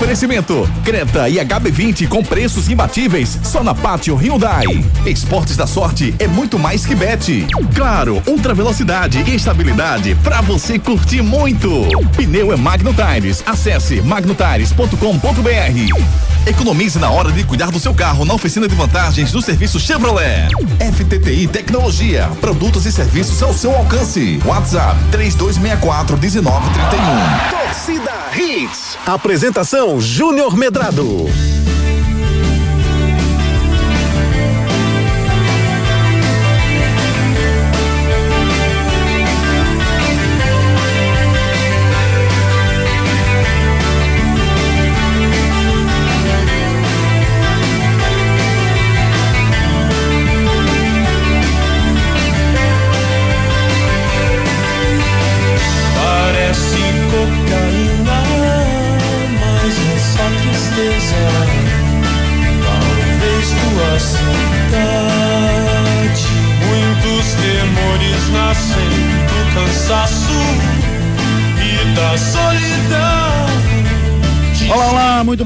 Oferecimento: Creta e HB20 com preços imbatíveis só na Pátio Hyundai. Esportes da Sorte é muito mais que bet. Claro, ultra velocidade e estabilidade para você curtir muito. Pneu é Magno Tires. Acesse magnotires.com.br. Economize na hora de cuidar do seu carro na oficina de vantagens do serviço Chevrolet. FTTI Tecnologia, produtos e serviços ao seu alcance. WhatsApp 3264 1931. Torcida Hits. Apresentação Júnior Medrado.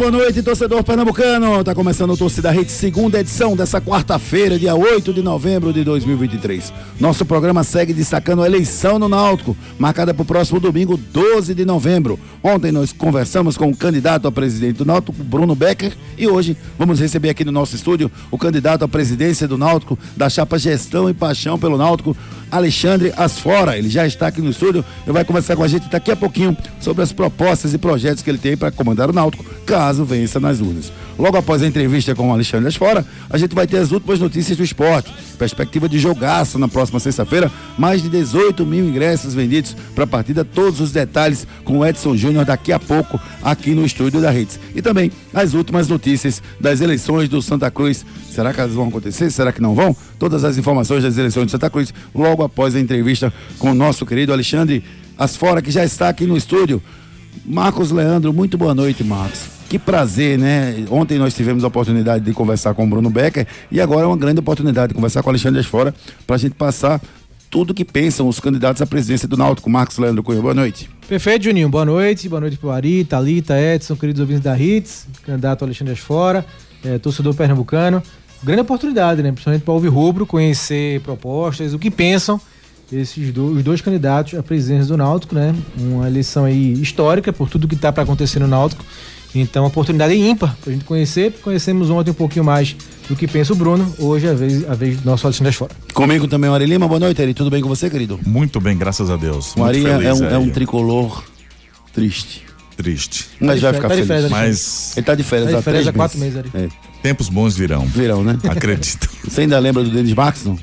Boa noite, torcedor pernambucano. Tá começando o Torcida Rede, segunda edição dessa quarta-feira, dia 8 de novembro de 2023. Nosso programa segue destacando a eleição no Náutico, marcada para o próximo domingo, 12 de novembro. Ontem nós conversamos com o candidato a presidente do Náutico, Bruno Becker, e hoje vamos receber aqui no nosso estúdio o candidato à presidência do Náutico, da chapa Gestão e Paixão pelo Náutico, Alexandre Asfora. Ele já está aqui no estúdio e vai conversar com a gente daqui a pouquinho sobre as propostas e projetos que ele tem para comandar o Náutico, caso vença nas urnas. Logo após a entrevista com o Alexandre Asfora, a gente vai ter as últimas notícias do esporte. Perspectiva de jogaço na próxima sexta-feira, mais de 18 mil ingressos vendidos para a partida. Todos os detalhes com o Edson Júnior daqui a pouco aqui no estúdio da Redes. E também as últimas notícias das eleições do Santa Cruz. Será que elas vão acontecer? Será que não vão? Todas as informações das eleições de Santa Cruz logo após a entrevista com o nosso querido Alexandre Asfora, que já está aqui no estúdio. Marcos Leandro, muito boa noite, Marcos. Que prazer, né? Ontem nós tivemos a oportunidade de conversar com o Bruno Becker e agora é uma grande oportunidade de conversar com o Alexandre Asfora para a gente passar tudo o que pensam os candidatos à presidência do Náutico. Marcos Leandro Cunha, boa noite. Perfeito, Juninho. Boa noite. Boa noite pro Ari, Thalita, Edson, queridos ouvintes da HITS, candidato Alexandre Asfora, é, torcedor pernambucano. Grande oportunidade, né? Principalmente para ouvir rubro, conhecer propostas, o que pensam esses dois, os dois candidatos à presidência do Náutico, né? Uma eleição aí histórica por tudo que está para acontecer no Náutico. Então, oportunidade ímpar para a gente conhecer. Conhecemos ontem um pouquinho mais do que pensa o Bruno. Hoje é a vez, a vez do nosso Alexandre Fora. Comigo também Ari Lima. Boa noite, Ari. Tudo bem com você, querido? Muito bem, graças a Deus. O Ari é, um, é um tricolor triste. Triste. Mas vai ficar tá feliz. Férias, Mas... Ele tá de férias tá de férias há quatro meses, Ari. É. Tempos bons virão. Virão, né? Acredito. Você ainda lembra do Denis Max, não?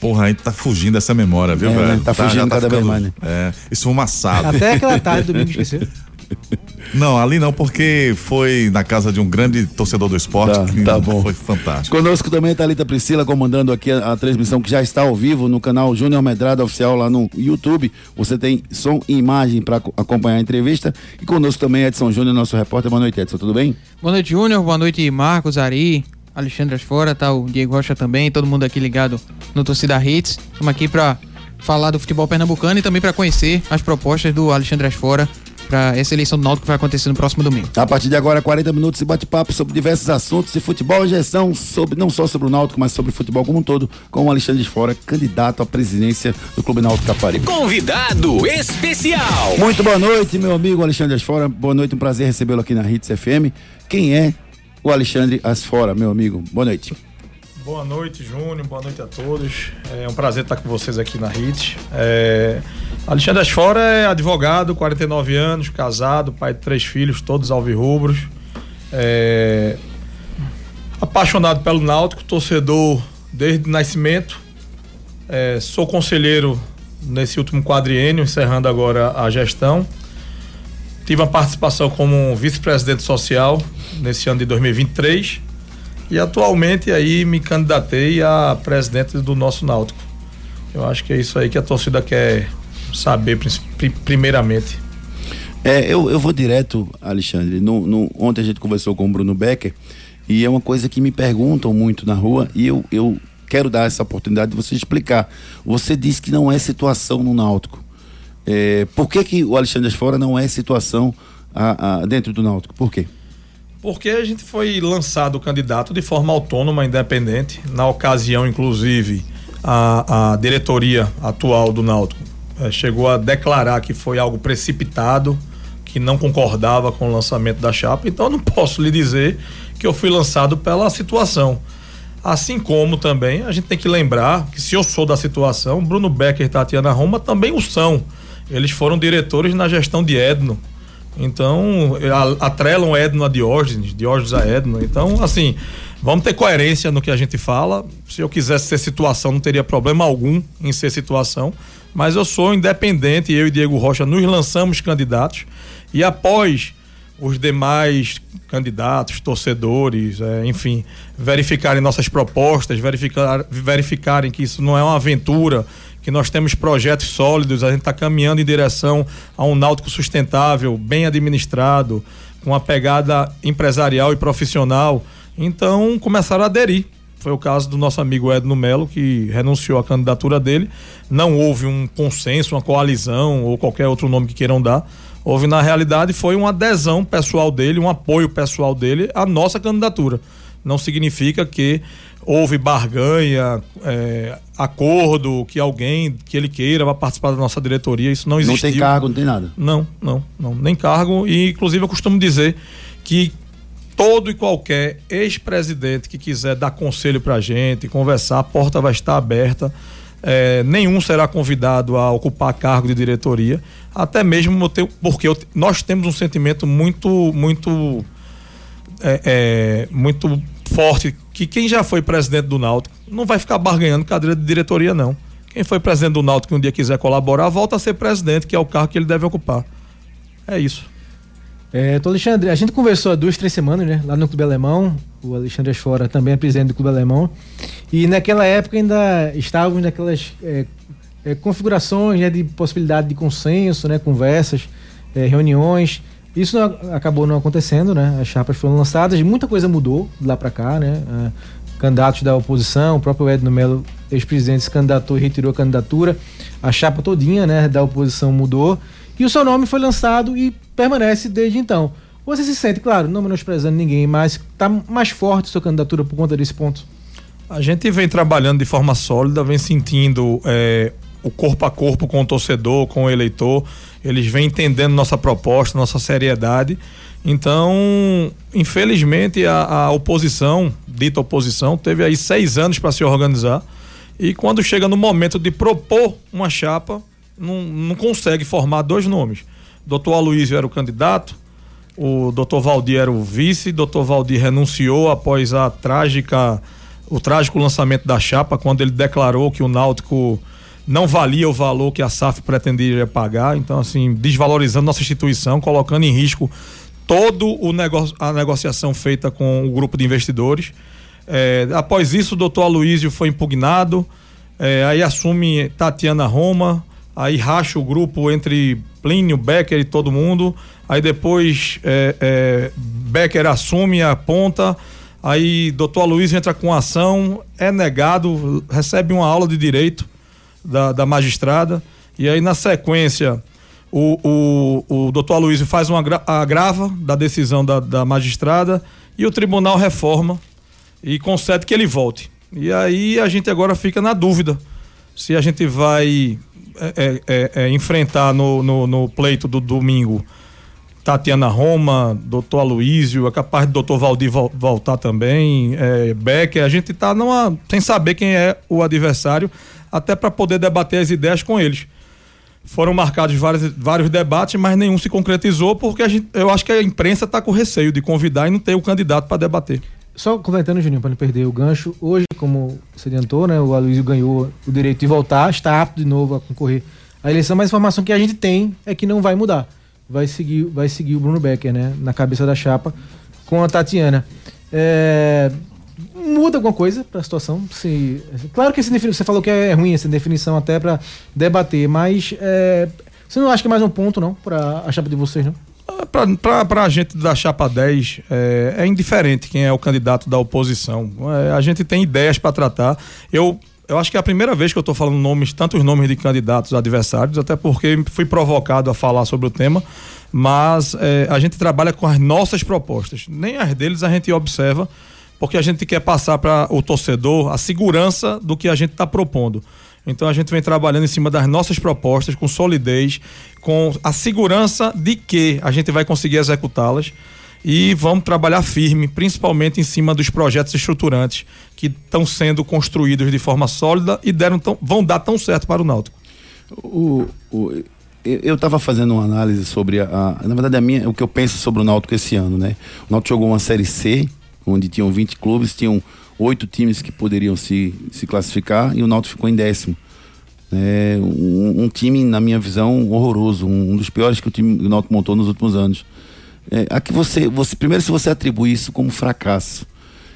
Porra, a gente tá fugindo dessa memória, viu, é, velho? Tá, tá fugindo tá cada vez mais, né? É, isso foi um assado. Até aquela tarde, domingo, esqueceu. Não, ali não, porque foi na casa de um grande torcedor do esporte. Tá, que tá bom. Foi fantástico. Conosco também a Thalita Priscila, comandando aqui a, a, transmissão que já está ao vivo no canal Júnior Medrado Oficial lá no YouTube. Você tem som e imagem para acompanhar a entrevista. E conosco também Edson Júnior, nosso repórter. Boa noite, Edson, tudo bem? Boa noite, Júnior. Boa noite, Marcos, Ari, Alexandre Asfora, tá o Diego Rocha também, todo mundo aqui ligado no Torcida Hits. Estamos aqui para falar do futebol pernambucano e também para conhecer as propostas do Alexandre Asfora para essa eleição do Náutico que vai acontecer no próximo domingo. A partir de agora, 40 minutos de bate-papo sobre diversos assuntos de futebol e gestão, sobre, não só sobre o Náutico, mas sobre futebol como um todo, com o Alexandre de Fora, candidato à presidência do Clube Náutico Caparibe. Convidado especial. Muito boa noite, meu amigo Alexandre Asfora. Boa noite, um prazer recebê-lo aqui na Hits FM. Quem é o Alexandre Asfora, meu amigo? Boa noite. Boa noite, Júnior. Boa noite a todos. É um prazer estar com vocês aqui na HIT. É... Alexandre Asfora é advogado, 49 anos, casado, pai de três filhos, todos alvirrubros. É... Apaixonado pelo Náutico, torcedor desde o nascimento. É... Sou conselheiro nesse último quadriênio, encerrando agora a gestão. Tive uma participação como vice-presidente social nesse ano de 2023 e atualmente aí me candidatei a presidente do nosso Náutico. Eu acho que é isso aí que a torcida quer saber primeiramente. É, eu, eu vou direto, Alexandre. No, no, ontem a gente conversou com o Bruno Becker e é uma coisa que me perguntam muito na rua e eu, eu quero dar essa oportunidade de você explicar. Você disse que não é situação no Náutico. É, por que, que o Alexandre Fora não é situação a, a, dentro do Náutico. Por quê? Porque a gente foi lançado candidato de forma autônoma, independente. Na ocasião, inclusive, a, a diretoria atual do Náutico chegou a declarar que foi algo precipitado, que não concordava com o lançamento da chapa. Então, eu não posso lhe dizer que eu fui lançado pela situação. Assim como também a gente tem que lembrar que se eu sou da situação, Bruno Becker e Tatiana Roma também o são. Eles foram diretores na gestão de Edno. Então, atrelam Edno a Diógenes, Diógenes a Edno. Então, assim, vamos ter coerência no que a gente fala. Se eu quisesse ser situação, não teria problema algum em ser situação. Mas eu sou independente, eu e Diego Rocha nos lançamos candidatos. E após os demais candidatos, torcedores, é, enfim, verificarem nossas propostas, verificar, verificarem que isso não é uma aventura, que nós temos projetos sólidos, a gente está caminhando em direção a um náutico sustentável, bem administrado, com uma pegada empresarial e profissional. Então começaram a aderir. Foi o caso do nosso amigo Edno Melo, que renunciou à candidatura dele. Não houve um consenso, uma coalizão ou qualquer outro nome que queiram dar. Houve, na realidade, foi uma adesão pessoal dele, um apoio pessoal dele à nossa candidatura. Não significa que houve barganha, é, acordo, que alguém que ele queira vai participar da nossa diretoria, isso não existe. Não tem cargo, não tem nada. Não, não, não, nem cargo e inclusive eu costumo dizer que todo e qualquer ex-presidente que quiser dar conselho pra gente, conversar, a porta vai estar aberta. É, nenhum será convidado a ocupar cargo de diretoria, até mesmo porque nós temos um sentimento muito, muito, é, é, muito forte que quem já foi presidente do Náutico não vai ficar barganhando cadeira de diretoria, não. Quem foi presidente do Náutico e um dia quiser colaborar, volta a ser presidente, que é o cargo que ele deve ocupar. É isso. É, tô Alexandre, a gente conversou há duas, três semanas, né? Lá no Clube Alemão. O Alexandre Fora também é presidente do Clube Alemão. E naquela época ainda estávamos naquelas é, é, configurações né, de possibilidade de consenso, né? Conversas, é, reuniões. Isso acabou não acontecendo, né? As chapas foram lançadas, muita coisa mudou de lá para cá, né? Uh, candidatos da oposição, o próprio Edno Melo, ex-presidente, se candidatou e retirou a candidatura. A chapa todinha, né, da oposição mudou. E o seu nome foi lançado e permanece desde então. Você se sente, claro, não menosprezando ninguém, mas está mais forte sua candidatura por conta desse ponto? A gente vem trabalhando de forma sólida, vem sentindo é, o corpo a corpo com o torcedor, com o eleitor eles vêm entendendo nossa proposta, nossa seriedade. Então, infelizmente, a, a oposição, dita oposição, teve aí seis anos para se organizar. E quando chega no momento de propor uma chapa, não, não consegue formar dois nomes. Doutor Aloysio era o candidato, o doutor Valdir era o vice, doutor Valdir renunciou após a trágica, o trágico lançamento da chapa, quando ele declarou que o Náutico não valia o valor que a SAF pretendia pagar, então assim, desvalorizando nossa instituição, colocando em risco todo o negócio, a negociação feita com o grupo de investidores. É, após isso, o doutor Aloísio foi impugnado, é, aí assume Tatiana Roma, aí racha o grupo entre Plínio, Becker e todo mundo, aí depois é, é Becker assume a ponta, aí doutor Aloísio entra com ação, é negado, recebe uma aula de direito, da, da magistrada. E aí, na sequência, o, o, o doutor Aloysio faz uma agrava da decisão da, da magistrada e o tribunal reforma e concede que ele volte. E aí a gente agora fica na dúvida se a gente vai é, é, é, é enfrentar no, no, no, pleito do domingo Tatiana Roma, doutor Aloísio, é capaz do doutor Valdir voltar também, é, Becker. A gente está sem saber quem é o adversário até para poder debater as ideias com eles. Foram marcados vários, vários debates, mas nenhum se concretizou, porque gente, eu acho que a imprensa está com receio de convidar e não ter o candidato para debater. Só comentando, Juninho, para não perder o gancho, hoje, como você adiantou, né, o Aloysio ganhou o direito de voltar, está apto de novo a concorrer à eleição, mas a informação que a gente tem é que não vai mudar. Vai seguir, vai seguir o Bruno Becker, né, na cabeça da chapa com a Tatiana. É, muda alguma coisa para a situação. Se, claro que você falou que é ruim essa definição até para debater, mas é, você não acha que é mais um ponto, não, para a chapa de vocês, não? Ah, para a gente da chapa 10, é, é, indiferente quem é o candidato da oposição. É, a gente tem ideias para tratar. Eu eu acho que é a primeira vez que eu estou falando nomes, tantos nomes de candidatos adversários, até porque fui provocado a falar sobre o tema, mas é, a gente trabalha com as nossas propostas. Nem as deles a gente observa, porque a gente quer passar para o torcedor a segurança do que a gente está propondo. Então a gente vem trabalhando em cima das nossas propostas, com solidez, com a segurança de que a gente vai conseguir executá-las e vamos trabalhar firme, principalmente em cima dos projetos estruturantes que estão sendo construídos de forma sólida e deram tão, vão dar tão certo para o Náutico. O, o, eu estava fazendo uma análise sobre a, a, na verdade a minha, o que eu penso sobre o Náutico esse ano, né? O Náutico jogou uma série C, onde tinham 20 clubes, tinham oito times que poderiam se, se classificar e o Náutico ficou em décimo. É um, um, time, na minha visão, horroroso, um, um dos piores que o time Náutico montou nos últimos anos. É, a que você, você, primeiro, se você atribui isso como fracasso,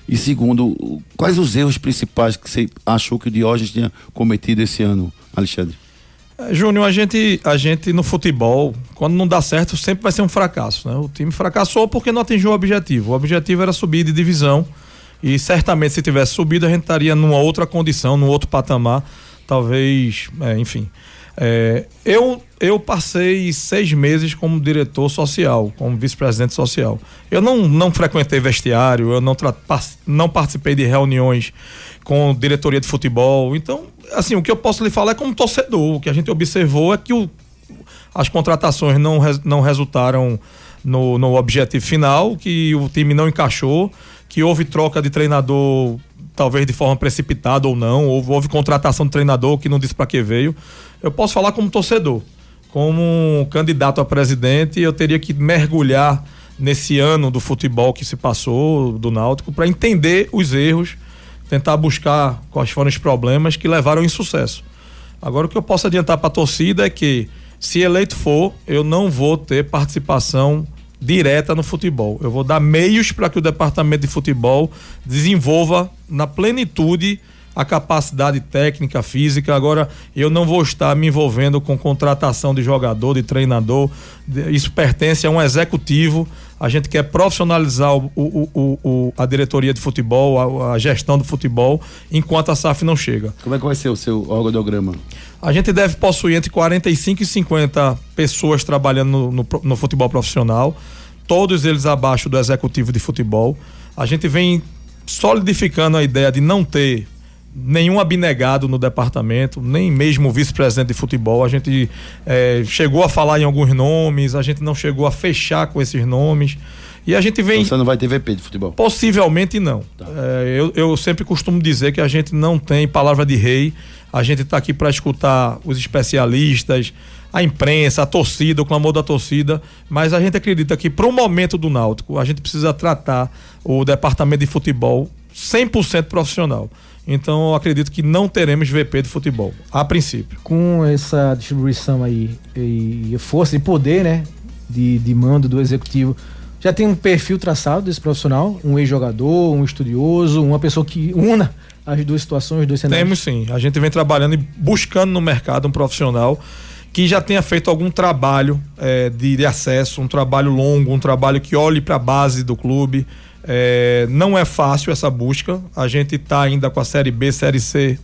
e segundo, quais os erros principais que você achou que o Diógenes tinha cometido esse ano, Alexandre? Júnior, a gente, a gente no futebol, quando não dá certo, sempre vai ser um fracasso. Né? O time fracassou porque não atingiu o objetivo. O objetivo era subir de divisão e certamente se tivesse subido a gente estaria numa outra condição, num outro patamar, talvez, é, enfim. É, eu, eu passei seis meses como diretor social, como vice-presidente social. Eu não, não frequentei vestiário, eu não, não participei de reuniões com diretoria de futebol. Então, assim, o que eu posso lhe falar é como torcedor. O que a gente observou é que o, as contratações não, não resultaram no, no objetivo final, que o time não encaixou, que houve troca de treinador talvez de forma precipitada ou não, houve, houve contratação de treinador que não disse para que veio. Eu posso falar como torcedor, como candidato a presidente, eu teria que mergulhar nesse ano do futebol que se passou, do Náutico, para entender os erros, tentar buscar quais foram os problemas que levaram ao insucesso. Agora, o que eu posso adiantar para a torcida é que, se eleito for, eu não vou ter participação direta no futebol. Eu vou dar meios para que o departamento de futebol desenvolva na plenitude a capacidade técnica, física. Agora, eu não vou estar me envolvendo com contratação de jogador, de treinador. Isso pertence a um executivo. A gente quer profissionalizar o, o, o, a diretoria de futebol, a, a, gestão do futebol, enquanto a SAF não chega. Como é que vai ser o seu organograma? A gente deve possuir entre 45 e 50 pessoas trabalhando no, no, no futebol profissional, todos eles abaixo do executivo de futebol. A gente vem solidificando a ideia de não ter nenhum abnegado no departamento, nem mesmo o vice-presidente de futebol. A gente é, chegou a falar em alguns nomes, a gente não chegou a fechar com esses nomes. E a gente vem. Então você não vai ter VP de futebol? Possivelmente não. Tá. É, eu, eu sempre costumo dizer que a gente não tem palavra de rei. A gente está aqui para escutar os especialistas, a imprensa, a torcida, o clamor da torcida, mas a gente acredita que para o momento do Náutico, a gente precisa tratar o departamento de futebol 100% profissional. Então eu acredito que não teremos VP de futebol, a princípio. Com essa distribuição aí e força de poder, né, de, de mando do executivo, já tem um perfil traçado desse profissional? Um ex-jogador, um estudioso, uma pessoa que una as duas situações, os dois cenários? Temos sim. A gente vem trabalhando e buscando no mercado um profissional que já tenha feito algum trabalho é, de, de, acesso, um trabalho longo, um trabalho que olhe para a base do clube. É, não é fácil essa busca. A gente está ainda com a Série B, Série C,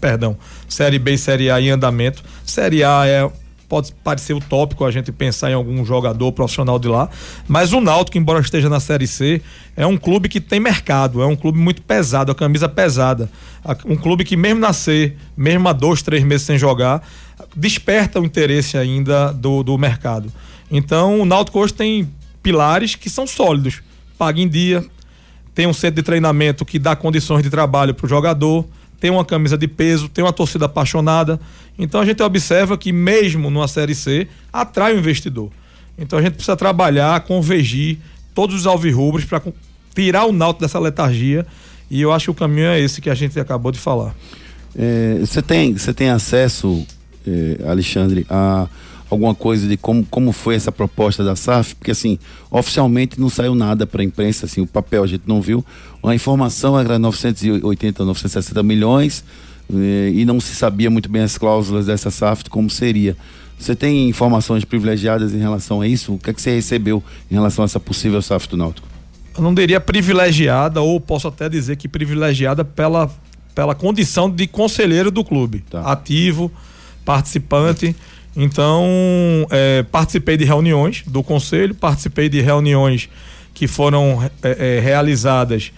perdão, Série B e Série A em andamento. Série A é pode parecer utópico a gente pensar em algum jogador profissional de lá, mas o Náutico, embora esteja na Série C, é um clube que tem mercado, é um clube muito pesado, a camisa pesada, um clube que mesmo nascer, mesmo há dois, três meses sem jogar, desperta o interesse ainda do, do mercado. Então, o Náutico hoje tem pilares que são sólidos, paga em dia, tem um centro de treinamento que dá condições de trabalho para o jogador, tem uma camisa de peso, tem uma torcida apaixonada. Então a gente observa que mesmo numa Série C, atrai o investidor. Então a gente precisa trabalhar, convergir todos os alvirrubros para tirar o Náutico dessa letargia e eu acho que o caminho é esse que a gente acabou de falar. É, você é, tem, tem acesso, é, Alexandre, a alguma coisa de como, como foi essa proposta da SAF, porque assim, oficialmente não saiu nada para a imprensa, assim, o papel a gente não viu. A informação era 980, 960 milhões eh, e não se sabia muito bem as cláusulas dessa SAF, como seria. Você tem informações privilegiadas em relação a isso? O que é que você recebeu em relação a essa possível SAF do Náutico? Eu não diria privilegiada, ou posso até dizer que privilegiada pela pela condição de conselheiro do clube, Tá. ativo, participante. Então, é, participei de reuniões do conselho, participei de reuniões que foram é, é, realizadas.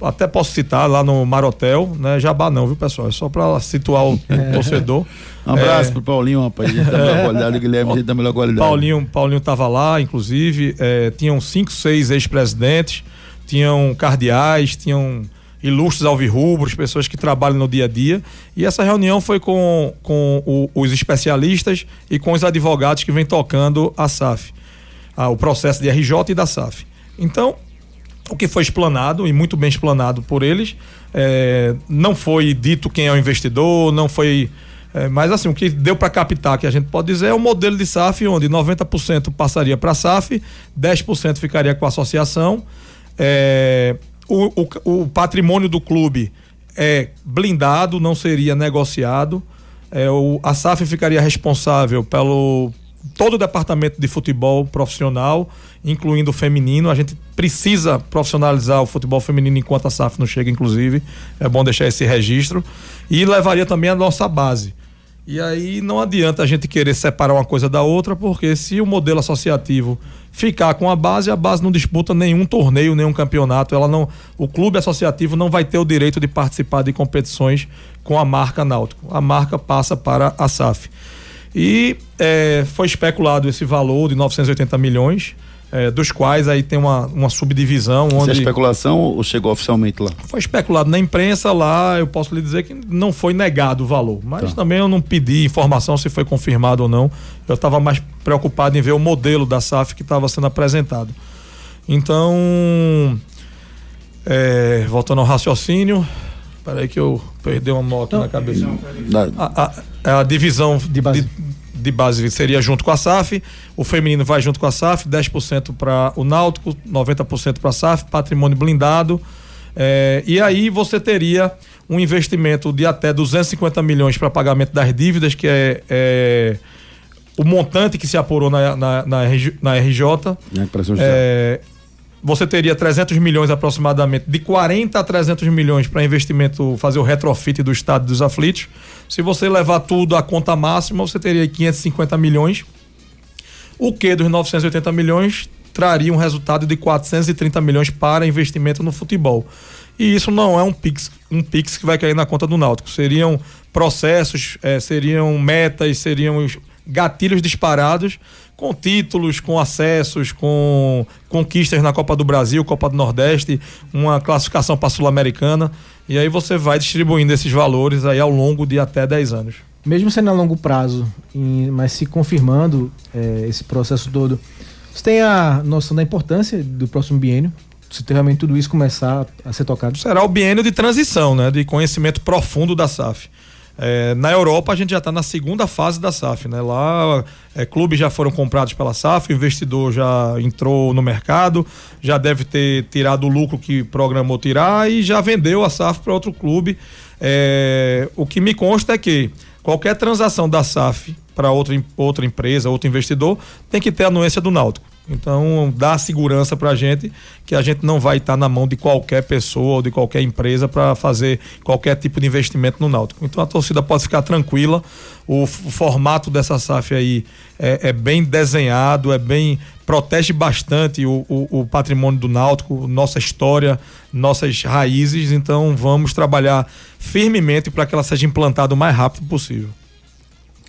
Até posso citar lá no Marotel, né? Jabá não, viu, pessoal? É só para situar o torcedor. Um abraço É, pro Paulinho, rapaz. Gente da melhor qualidade, o Guilherme, gente da melhor qualidade. Paulinho, Paulinho tava lá, inclusive, é, tinham cinco, seis ex-presidentes, tinham cardeais, tinham ilustres alvirrubros, pessoas que trabalham no dia a dia. E essa reunião foi com, com o- os especialistas e com os advogados que vêm tocando a SAF, ah, o processo de RJ e da SAF. Então, o que foi explanado e muito bem explanado por eles. é, não foi dito quem é o investidor, não foi. é, mas assim, o que deu para captar, que a gente pode dizer, é o modelo de SAF, onde 90% passaria para a SAF, 10% ficaria com a associação. é, o, o- o patrimônio do clube é blindado, não seria negociado. É, o, a SAF ficaria responsável pelo todo o departamento de futebol profissional, incluindo o feminino. A gente precisa profissionalizar o futebol feminino enquanto a SAF não chega, inclusive. É bom deixar esse registro. E levaria também a nossa base. E aí não adianta a gente querer separar uma coisa da outra, porque se o modelo associativo ficar com a base, a base não disputa nenhum torneio, nenhum campeonato. Ela não, o clube associativo não vai ter o direito de participar de competições com a marca Náutico. A marca passa para a SAF. E eh, foi especulado esse valor de 980 milhões, eh, dos quais aí tem uma, uma subdivisão Essa é onde especulação ou chegou oficialmente lá? foi especulado na imprensa lá, eu posso lhe dizer que não foi negado o valor, mas também eu não pedi informação se foi confirmado ou não. Eu estava mais preocupado em ver o modelo da SAF que estava sendo apresentado. Então, é, voltando ao raciocínio, peraí que eu perdi uma nota na cabeça. Da- A, a- a divisão de base. De, de base seria junto com a SAF, o feminino vai junto com a SAF, 10% para o Náutico, 90% para a SAF, patrimônio blindado. É, e aí você teria um investimento de até 250 milhões para pagamento das dívidas, que é, é o montante que se apurou na, na, na, RJ, na. É, você teria 300 milhões aproximadamente, de 40 a 300 milhões para investimento, fazer o retrofit do estádio dos aflitos. Se você levar tudo à conta máxima, você teria 550 milhões. O que dos 980 milhões traria um resultado de 430 milhões para investimento no futebol. E isso não é um pix, um pix que vai cair na conta do Náutico. Seriam processos, eh, seriam metas, seriam os gatilhos disparados com títulos, com acessos, com conquistas na Copa do Brasil, Copa do Nordeste, uma classificação para a Sul-Americana. E aí você vai distribuindo esses valores aí ao longo de até 10 anos. Mesmo sendo a longo prazo, mas se confirmando é, esse processo todo, você tem a noção da importância do próximo biênio? Se realmente tudo isso começar a ser tocado? será o biênio de transição, né? De conhecimento profundo da SAF. É, na Europa a gente já está na segunda fase da SAF, né? Lá é, clubes já foram comprados pela SAF, o investidor já entrou no mercado, já deve ter tirado o lucro que programou tirar e já vendeu a SAF para outro clube. É, o que me consta é que qualquer transação da SAF para outra, outra empresa, outro investidor, tem que ter a anuência do Náutico. Então, dá segurança para a gente que a gente não vai estar na mão de qualquer pessoa ou de qualquer empresa para fazer qualquer tipo de investimento no Náutico. Então, a torcida pode ficar tranquila. O, o formato dessa SAF aí é, é bem desenhado, é bem protege bastante o, o- o patrimônio do Náutico, nossa história, nossas raízes. Então, vamos trabalhar firmemente para que ela seja implantada o mais rápido possível.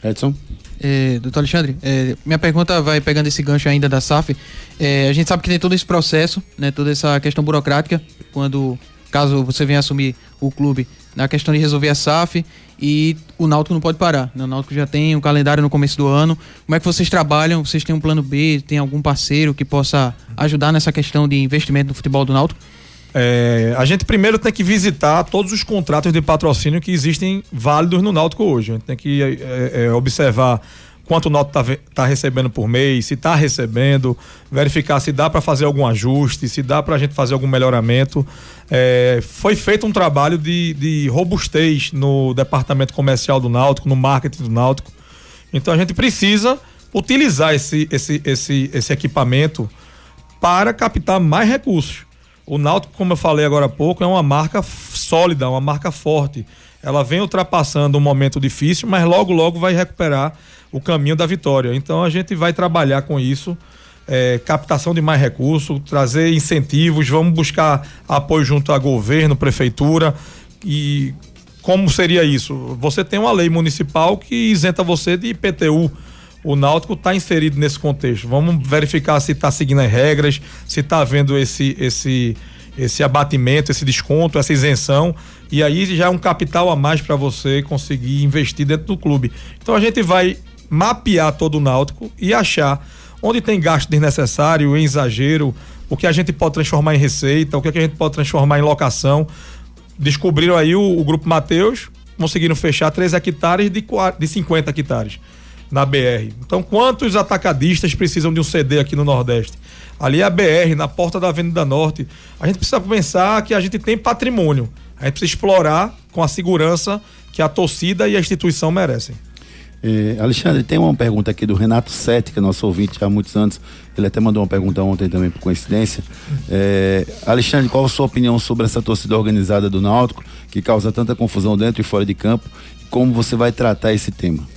Edson? É, doutor Alexandre, é, minha pergunta vai pegando esse gancho ainda da SAF. É, a gente sabe que tem todo esse processo, né, toda essa questão burocrática, quando, caso você venha assumir o clube, na questão de resolver a SAF e o Náutico não pode parar. Né? O Náutico já tem um calendário no começo do ano. Como é que vocês trabalham? Vocês têm um plano B? Tem algum parceiro que possa ajudar nessa questão de investimento no futebol do Náutico? É, a gente primeiro tem que visitar todos os contratos de patrocínio que existem válidos no Náutico hoje. A gente tem que é, é, observar quanto o Náutico está recebendo por mês, se está recebendo, verificar se dá para fazer algum ajuste, se dá para a gente fazer algum melhoramento. É, foi feito um trabalho de, de robustez no departamento comercial do Náutico, no marketing do Náutico. Então a gente precisa utilizar esse, esse, esse, esse equipamento para captar mais recursos. O Náutico, como eu falei agora há pouco, é uma marca sólida, uma marca forte. Ela vem ultrapassando um momento difícil, mas logo, logo vai recuperar o caminho da vitória. Então a gente vai trabalhar com isso. É, captação de mais recursos, trazer incentivos, vamos buscar apoio junto a governo, prefeitura e como seria isso? Você tem uma lei municipal que isenta você de IPTU. O Náutico está inserido nesse contexto. Vamos verificar se está seguindo as regras, se está havendo esse, esse, esse abatimento, esse desconto, essa isenção. E aí já é um capital a mais para você conseguir investir dentro do clube. Então a gente vai mapear todo o Náutico e achar onde tem gasto desnecessário, em exagero, o que a gente pode transformar em receita, o que a gente pode transformar em locação. Descobriram aí o, o Grupo Mateus, conseguiram fechar 3 hectares de, de 50 hectares na BR. Então, quantos atacadistas precisam de um CD aqui no Nordeste? Ali é a BR, na porta da Avenida Norte. A gente precisa pensar que a gente tem patrimônio. A gente precisa explorar com a segurança que a torcida e a instituição merecem. É, Alexandre, tem uma pergunta aqui do Renato Sete, que é nosso ouvinte há muitos anos. Ele até mandou uma pergunta ontem também, por coincidência. É, Alexandre, qual a sua opinião sobre essa torcida organizada do Náutico, que causa tanta confusão dentro e fora de campo? Como você vai tratar esse tema?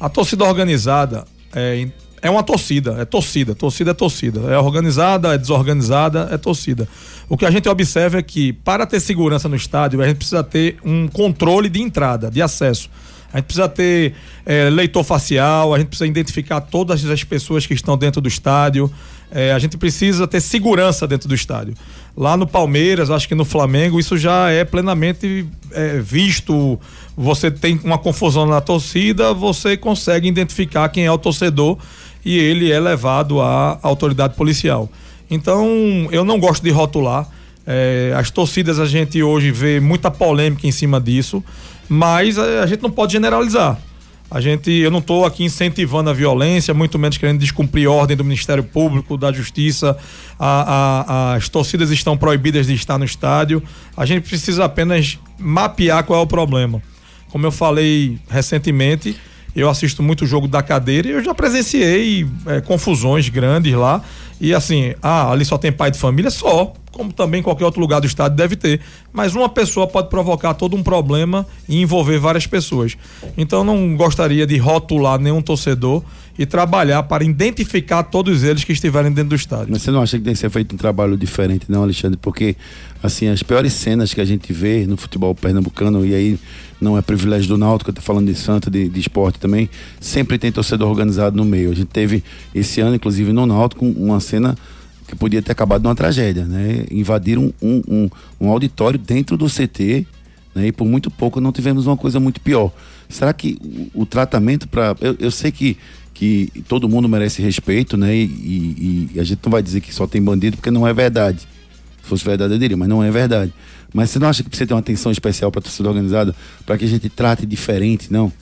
A torcida organizada é, é uma torcida, é torcida, torcida é torcida. É organizada, é desorganizada, é torcida. O que a gente observa é que, para ter segurança no estádio, a gente precisa ter um controle de entrada, de acesso. A gente precisa ter é, leitor facial, a gente precisa identificar todas as pessoas que estão dentro do estádio. É, a gente precisa ter segurança dentro do estádio. Lá no Palmeiras, acho que no Flamengo, isso já é plenamente é, visto. Você tem uma confusão na torcida, você consegue identificar quem é o torcedor e ele é levado à autoridade policial. Então, eu não gosto de rotular. É, as torcidas a gente hoje vê muita polêmica em cima disso, mas a, a gente não pode generalizar. A gente, eu não estou aqui incentivando a violência, muito menos querendo descumprir ordem do Ministério Público, da Justiça. A, a, as torcidas estão proibidas de estar no estádio. A gente precisa apenas mapear qual é o problema. Como eu falei recentemente, eu assisto muito jogo da cadeira e eu já presenciei é, confusões grandes lá. E assim, ah, ali só tem pai de família? Só. Como também qualquer outro lugar do estado deve ter. Mas uma pessoa pode provocar todo um problema e envolver várias pessoas. Então não gostaria de rotular nenhum torcedor e trabalhar para identificar todos eles que estiverem dentro do estádio. Mas você não acha que tem que ser feito um trabalho diferente, não, Alexandre? Porque, assim, as piores cenas que a gente vê no futebol pernambucano, e aí não é privilégio do Náutico, eu tô falando de Santa, de, de esporte também, sempre tem torcedor organizado no meio. A gente teve esse ano, inclusive, no Náutico, uma cena que podia ter acabado numa tragédia, né? Invadiram um, um, um auditório dentro do CT, né? E por muito pouco não tivemos uma coisa muito pior. Será que o, o tratamento para eu, eu sei que que todo mundo merece respeito, né? E, e, e, a gente não vai dizer que só tem bandido porque não é verdade. Se fosse verdade, eu diria, mas não é verdade. Mas você não acha que precisa ter uma atenção especial para a torcida organizada para que a gente trate diferente, não?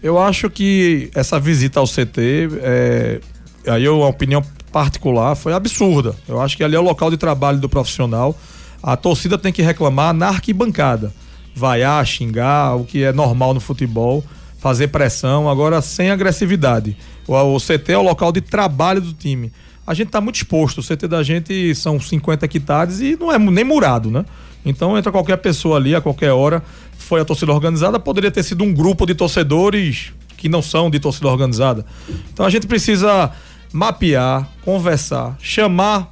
Eu acho que essa visita ao CT, é, aí eu, uma opinião particular, foi absurda. Eu acho que ali é o local de trabalho do profissional. A torcida tem que reclamar na arquibancada. Vaiar, xingar, o que é normal no futebol fazer pressão, agora sem agressividade. O, o CT é o local de trabalho do time. A gente está muito exposto. O CT da gente são 50 hectares e não é nem murado, né? Então entra qualquer pessoa ali a qualquer hora. Foi a torcida organizada, poderia ter sido um grupo de torcedores que não são de torcida organizada. Então a gente precisa mapear, conversar, chamar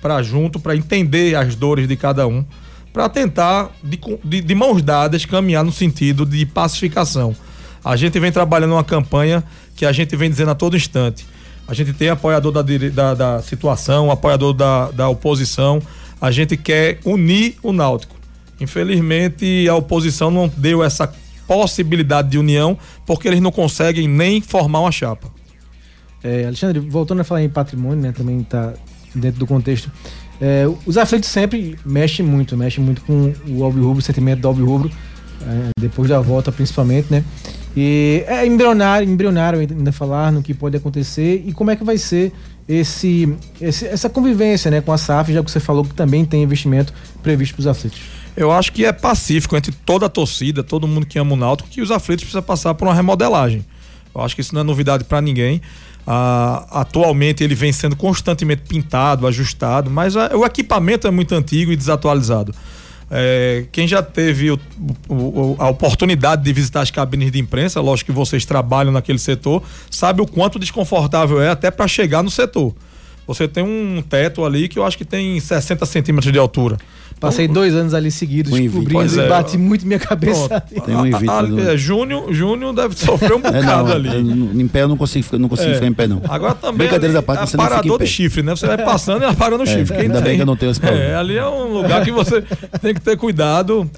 para junto, para entender as dores de cada um, para tentar, de, de, de mãos dadas, caminhar no sentido de pacificação. A gente vem trabalhando uma campanha que a gente vem dizendo a todo instante. A gente tem apoiador da, da, da situação, apoiador da, da oposição. A gente quer unir o Náutico. Infelizmente, a oposição não deu essa possibilidade de união porque eles não conseguem nem formar uma chapa. É, Alexandre, voltando a falar em patrimônio, né, também está dentro do contexto. É, os aflitos sempre mexem muito, mexem muito com o Rubro, o sentimento do Alvirrubro, é, depois da volta principalmente, né? E é embrionário, embrionário ainda falar no que pode acontecer e como é que vai ser esse, esse essa convivência né, com a SAF, já que você falou que também tem investimento previsto para os aflitos. Eu acho que é pacífico entre toda a torcida, todo mundo que ama o Náutico, que os aflitos precisam passar por uma remodelagem. Eu acho que isso não é novidade para ninguém. Ah, atualmente ele vem sendo constantemente pintado, ajustado, mas a, o equipamento é muito antigo e desatualizado. É, quem já teve o, o, a oportunidade de visitar as cabines de imprensa, lógico que vocês trabalham naquele setor, sabe o quanto desconfortável é até para chegar no setor. Você tem um teto ali que eu acho que tem 60 centímetros de altura. Passei dois anos ali seguidos, Um invicto. cobrindo Pois e é. bati muito minha cabeça. Tem um invicto Ah, do- é, Júnior, Júnior deve sofrer um É, bocado não, ali. em pé eu não consigo, não consigo É. ficar em pé, não. Agora também Brincadeiras ali à parte, é você não fica em parador pé. de chifre, né? Você vai passando e vai parando o chifre. Quem ainda tem- bem que eu não tenho esse problema. É, ali é um lugar que você tem que ter cuidado.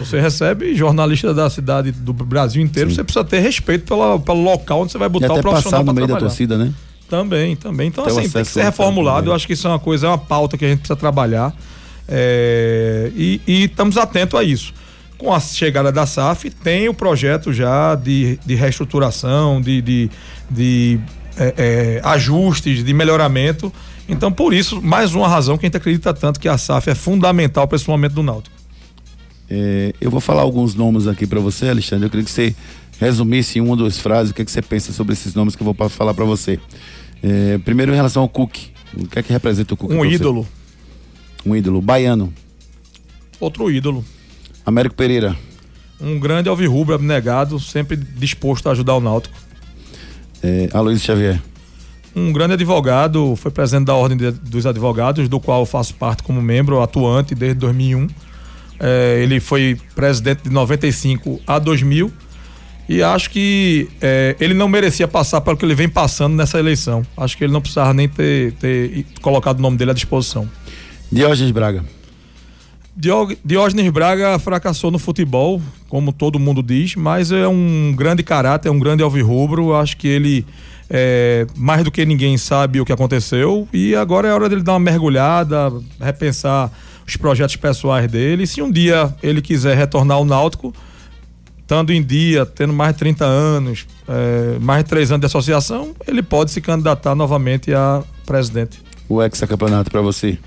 Você recebe jornalista da cidade do Brasil inteiro, você precisa ter respeito pela, pelo local onde você vai E botar até o profissional passar no meio da torcida, né? Também, também. Então, o assim, tem que ser reformulado. Eu acho que isso é uma coisa, é uma pauta que a gente precisa trabalhar. É, e, e estamos atentos a isso. Com a chegada da SAF, tem o projeto já de, de reestruturação, de, de, de, é, é, ajustes, de melhoramento. Então, por isso, mais uma razão que a gente acredita tanto que a SAF é fundamental para esse momento do Náutico. É, eu vou falar alguns nomes aqui pra você, Alexandre. Eu queria que você resumisse em uma ou duas frases o que, é que você pensa sobre esses nomes que eu vou falar pra você. É, primeiro, em relação ao Cook. O que é que representa o Cook? Um pra você? Um ídolo. Baiano. outro ídolo. Américo Pereira. Um grande alvirrubro abnegado, sempre disposto a ajudar o Náutico. É, Aloysio Xavier. um grande advogado, foi presidente da Ordem de- dos Advogados, do qual eu faço parte como membro atuante desde 2001. É, ele foi presidente de 95 a 2000 e acho que é, ele não merecia passar pelo que ele vem passando nessa eleição. Acho que ele não precisava nem ter, ter colocado o nome dele à disposição. Diógenes Braga. Diógenes Braga fracassou no futebol, como todo mundo diz, mas é um grande caráter, é um grande alvirrubro. Acho que ele, é, mais do que ninguém, sabe o que aconteceu e agora é hora dele dar uma mergulhada, repensar os projetos pessoais dele. E se um dia ele quiser retornar ao Náutico, estando em dia, tendo mais de 30 anos, é, mais de 3 anos de associação, ele pode se candidatar novamente a presidente O ex-campeonato pra você.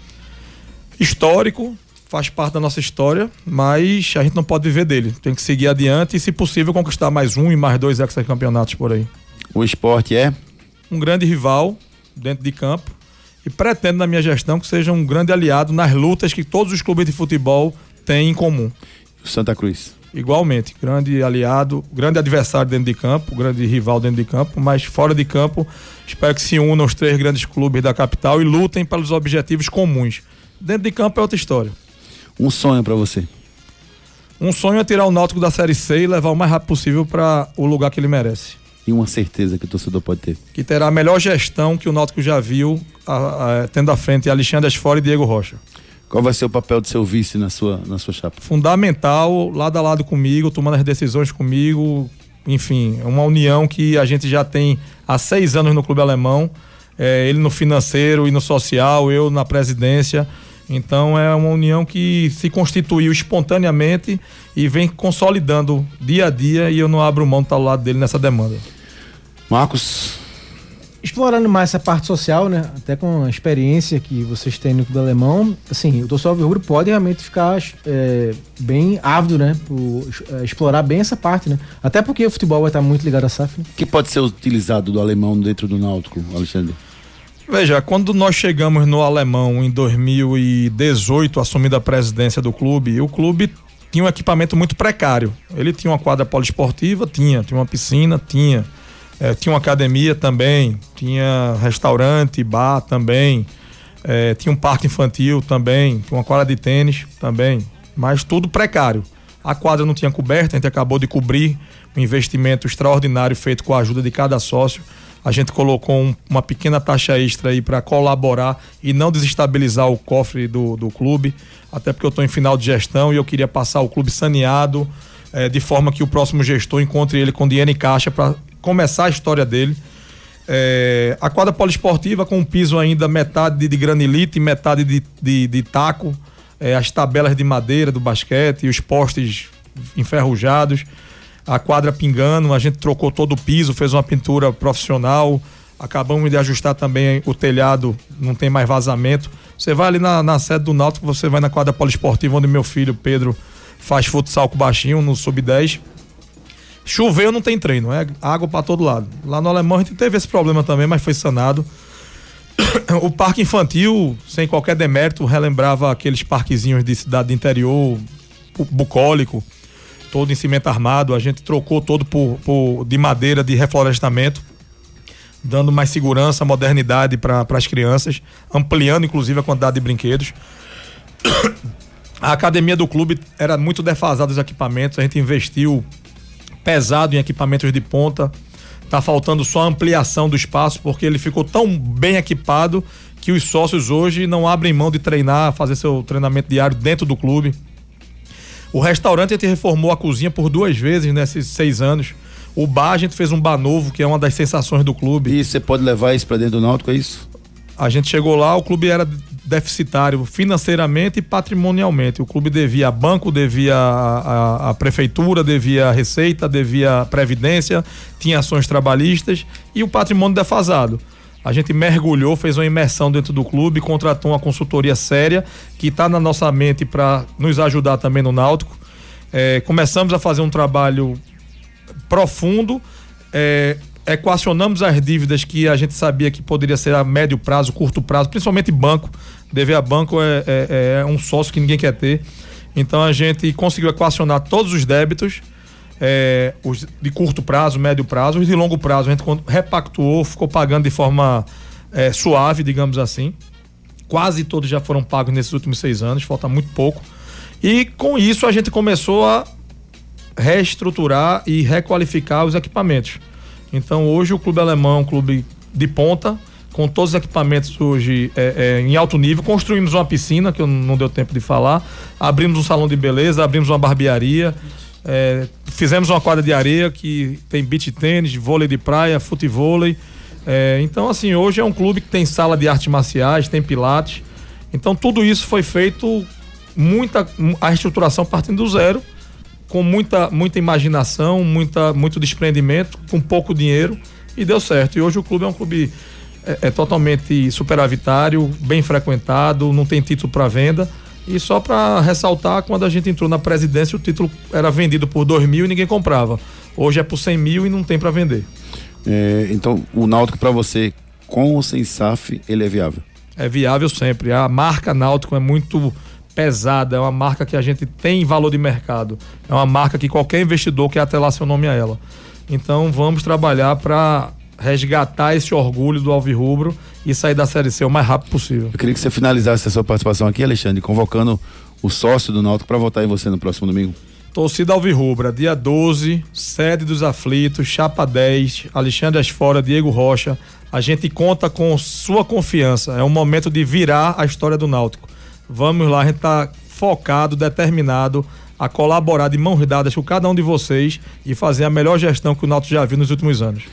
Histórico, faz parte da nossa história, mas a gente não pode viver dele. Tem que seguir adiante e, se possível, conquistar mais um e mais dois ex-campeonatos por aí. O esporte é Um grande rival dentro de campo e pretendo, na minha gestão, que seja um grande aliado nas lutas que todos os clubes de futebol têm em comum. o Santa Cruz. Igualmente, grande aliado, grande adversário dentro de campo, grande rival dentro de campo, mas fora de campo, espero que se unam os três grandes clubes da capital e lutem pelos objetivos comuns. Dentro de campo é outra história. Um sonho pra você. Um sonho é tirar o Náutico da Série C e levar o mais rápido possível para o lugar que ele merece. E uma certeza que o torcedor pode ter. Que terá a melhor gestão que o Náutico já viu, a- a- tendo à frente Alexandre Asfora e Diego Rocha. Qual vai ser o papel do seu vice na sua, na sua chapa? Fundamental, lado a lado comigo, tomando as decisões comigo. Enfim, é uma união que a gente já tem há seis anos no Clube Alemão. É, ele no financeiro e no social, eu na presidência. Então é uma união que se constituiu espontaneamente e vem consolidando dia a dia e eu não abro mão de estar ao lado dele nessa demanda. Marcos, Explorando mais essa parte social, né? Até com a experiência que vocês têm no clube alemão, assim, o torcedor alvirrubro pode realmente ficar é, bem ávido, né? Por é, explorar bem essa parte, né? Até porque o futebol vai estar muito ligado à SAF, né? o que pode ser utilizado do alemão dentro do Náutico, Alexandre? Veja, quando nós chegamos no Alemão em 2018, assumindo a presidência do clube, o clube tinha um equipamento muito precário. Ele tinha uma quadra poliesportiva, tinha, tinha uma piscina, tinha. Eh, tinha uma academia também, tinha restaurante, bar também, eh, tinha um parque infantil também, tinha uma quadra de tênis também, mas tudo precário. A quadra não tinha coberta, a gente acabou de cobrir um investimento extraordinário feito com a ajuda de cada sócio. A gente colocou um- uma pequena taxa extra aí para colaborar e não desestabilizar o cofre do, do clube, até porque eu estou em final de gestão e eu queria passar o clube saneado, eh, de forma que o próximo gestor encontre ele com dinheiro em caixa para começar a história dele. É, a quadra poliesportiva com um piso ainda metade de, granilite metade de, de, de taco, é, as tabelas de madeira do basquete os postes enferrujados, a quadra pingando, a gente trocou todo o piso, fez uma pintura profissional, acabamos de ajustar também o telhado, não tem mais vazamento. Você vai ali na, na sede do Náutico, você vai na quadra poliesportiva onde meu filho Pedro faz futsal com baixinho no sub-10 Choveu, não tem treino, é água para todo lado. Lá no Alemão a gente teve esse problema também, mas foi sanado. o parque infantil, sem qualquer demérito, relembrava aqueles parquezinhos de cidade interior, bucólico, todo em cimento armado. A gente trocou todo por, por de madeira de reflorestamento, dando mais segurança, modernidade para as crianças, ampliando inclusive a quantidade de brinquedos. A academia do clube era muito defasada os equipamentos, a gente investiu pesado em equipamentos de ponta. Tá faltando só a ampliação do espaço, porque ele ficou tão bem equipado que os sócios hoje não abrem mão de treinar, fazer seu treinamento diário dentro do clube. O restaurante a gente reformou a cozinha por duas vezes nesses seis anos. O bar a gente fez um bar novo, que é uma das sensações do clube. E você pode levar isso para dentro do Náutico, é isso? A gente chegou lá, o clube era deficitário financeiramente e patrimonialmente. O clube devia a banco, devia a, a, a, prefeitura, devia a receita, devia a previdência, tinha ações trabalhistas e o patrimônio defasado. A gente mergulhou, fez uma imersão dentro do clube, contratou uma consultoria séria que está na nossa mente para nos ajudar também no Náutico. É, começamos a fazer um trabalho profundo. É, equacionamos as dívidas que a gente sabia que poderia ser a médio prazo, curto prazo, principalmente banco. Dever a banco é, é, é, um sócio que ninguém quer ter. Então a gente conseguiu equacionar todos os débitos, é, os de curto prazo, médio prazo, os de longo prazo. A gente repactuou, ficou pagando de forma é, suave, digamos assim. Quase todos já foram pagos nesses últimos seis anos, falta muito pouco. E com isso a gente começou a reestruturar e requalificar os equipamentos. Então hoje o Clube Alemão é um clube de ponta, com todos os equipamentos hoje é, é, em alto nível. Construímos uma piscina, que eu não deu tempo de falar. Abrimos um salão de beleza, abrimos uma barbearia. É, fizemos uma quadra de areia que tem beach tênis, vôlei de praia, futevôlei. É, então, assim, hoje é um clube que tem sala de artes marciais, tem pilates. Então, tudo isso foi feito, muita a estruturação partindo do zero, com muita, muita imaginação, muita, muito desprendimento, com pouco dinheiro e deu certo. E hoje o clube é um clube é, é totalmente superavitário, bem frequentado, não tem título para venda. E só para ressaltar, quando a gente entrou na presidência, o título era vendido por 2 mil e ninguém comprava. Hoje é por 100 mil e não tem para vender. É, então, o Náutico para você, com ou sem SAF, ele é viável? É viável sempre. A marca Náutico é muito pesada, é uma marca que a gente tem valor de mercado. É uma marca que qualquer investidor quer atrelar seu nome a ela. Então, vamos trabalhar para resgatar esse orgulho do Alvirrubro e sair da Série C o mais rápido possível. Eu queria que você finalizasse a sua participação aqui, Alexandre, convocando o sócio do Náutico para votar em você no próximo domingo. Torcida Alvirrubra, dia 12, sede dos aflitos, Chapa 10, Alexandre Asfora, Diego Rocha. A gente conta com sua confiança. É um momento de virar a história do Náutico. Vamos lá, a gente está focado, determinado a colaborar de mãos dadas com cada um de vocês e fazer a melhor gestão que o Náutico já viu nos últimos anos.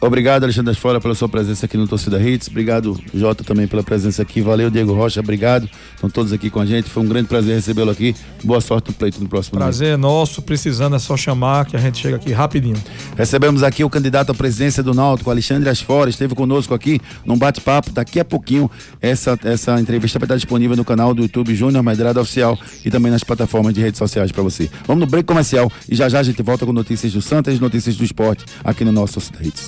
Obrigado, Alexandre Fora, pela sua presença aqui no Torcida Hits. Obrigado, Jota, também pela presença aqui. Valeu, Diego Rocha, obrigado. Estão todos aqui com a gente. Foi um grande prazer recebê-lo aqui. Boa sorte no pleito no próximo Prazer é nosso. Precisando é só chamar que a gente chega aqui rapidinho. Recebemos aqui o candidato à presidência do Náutico, Alexandre Asfora. Esteve conosco aqui num bate-papo. Daqui a pouquinho, essa, essa entrevista vai estar disponível no canal do YouTube Júnior Medrado Oficial e também nas plataformas de redes sociais para você. Vamos no break comercial e já já a gente volta com notícias do Santos e notícias do esporte aqui no nosso Torcida Hits.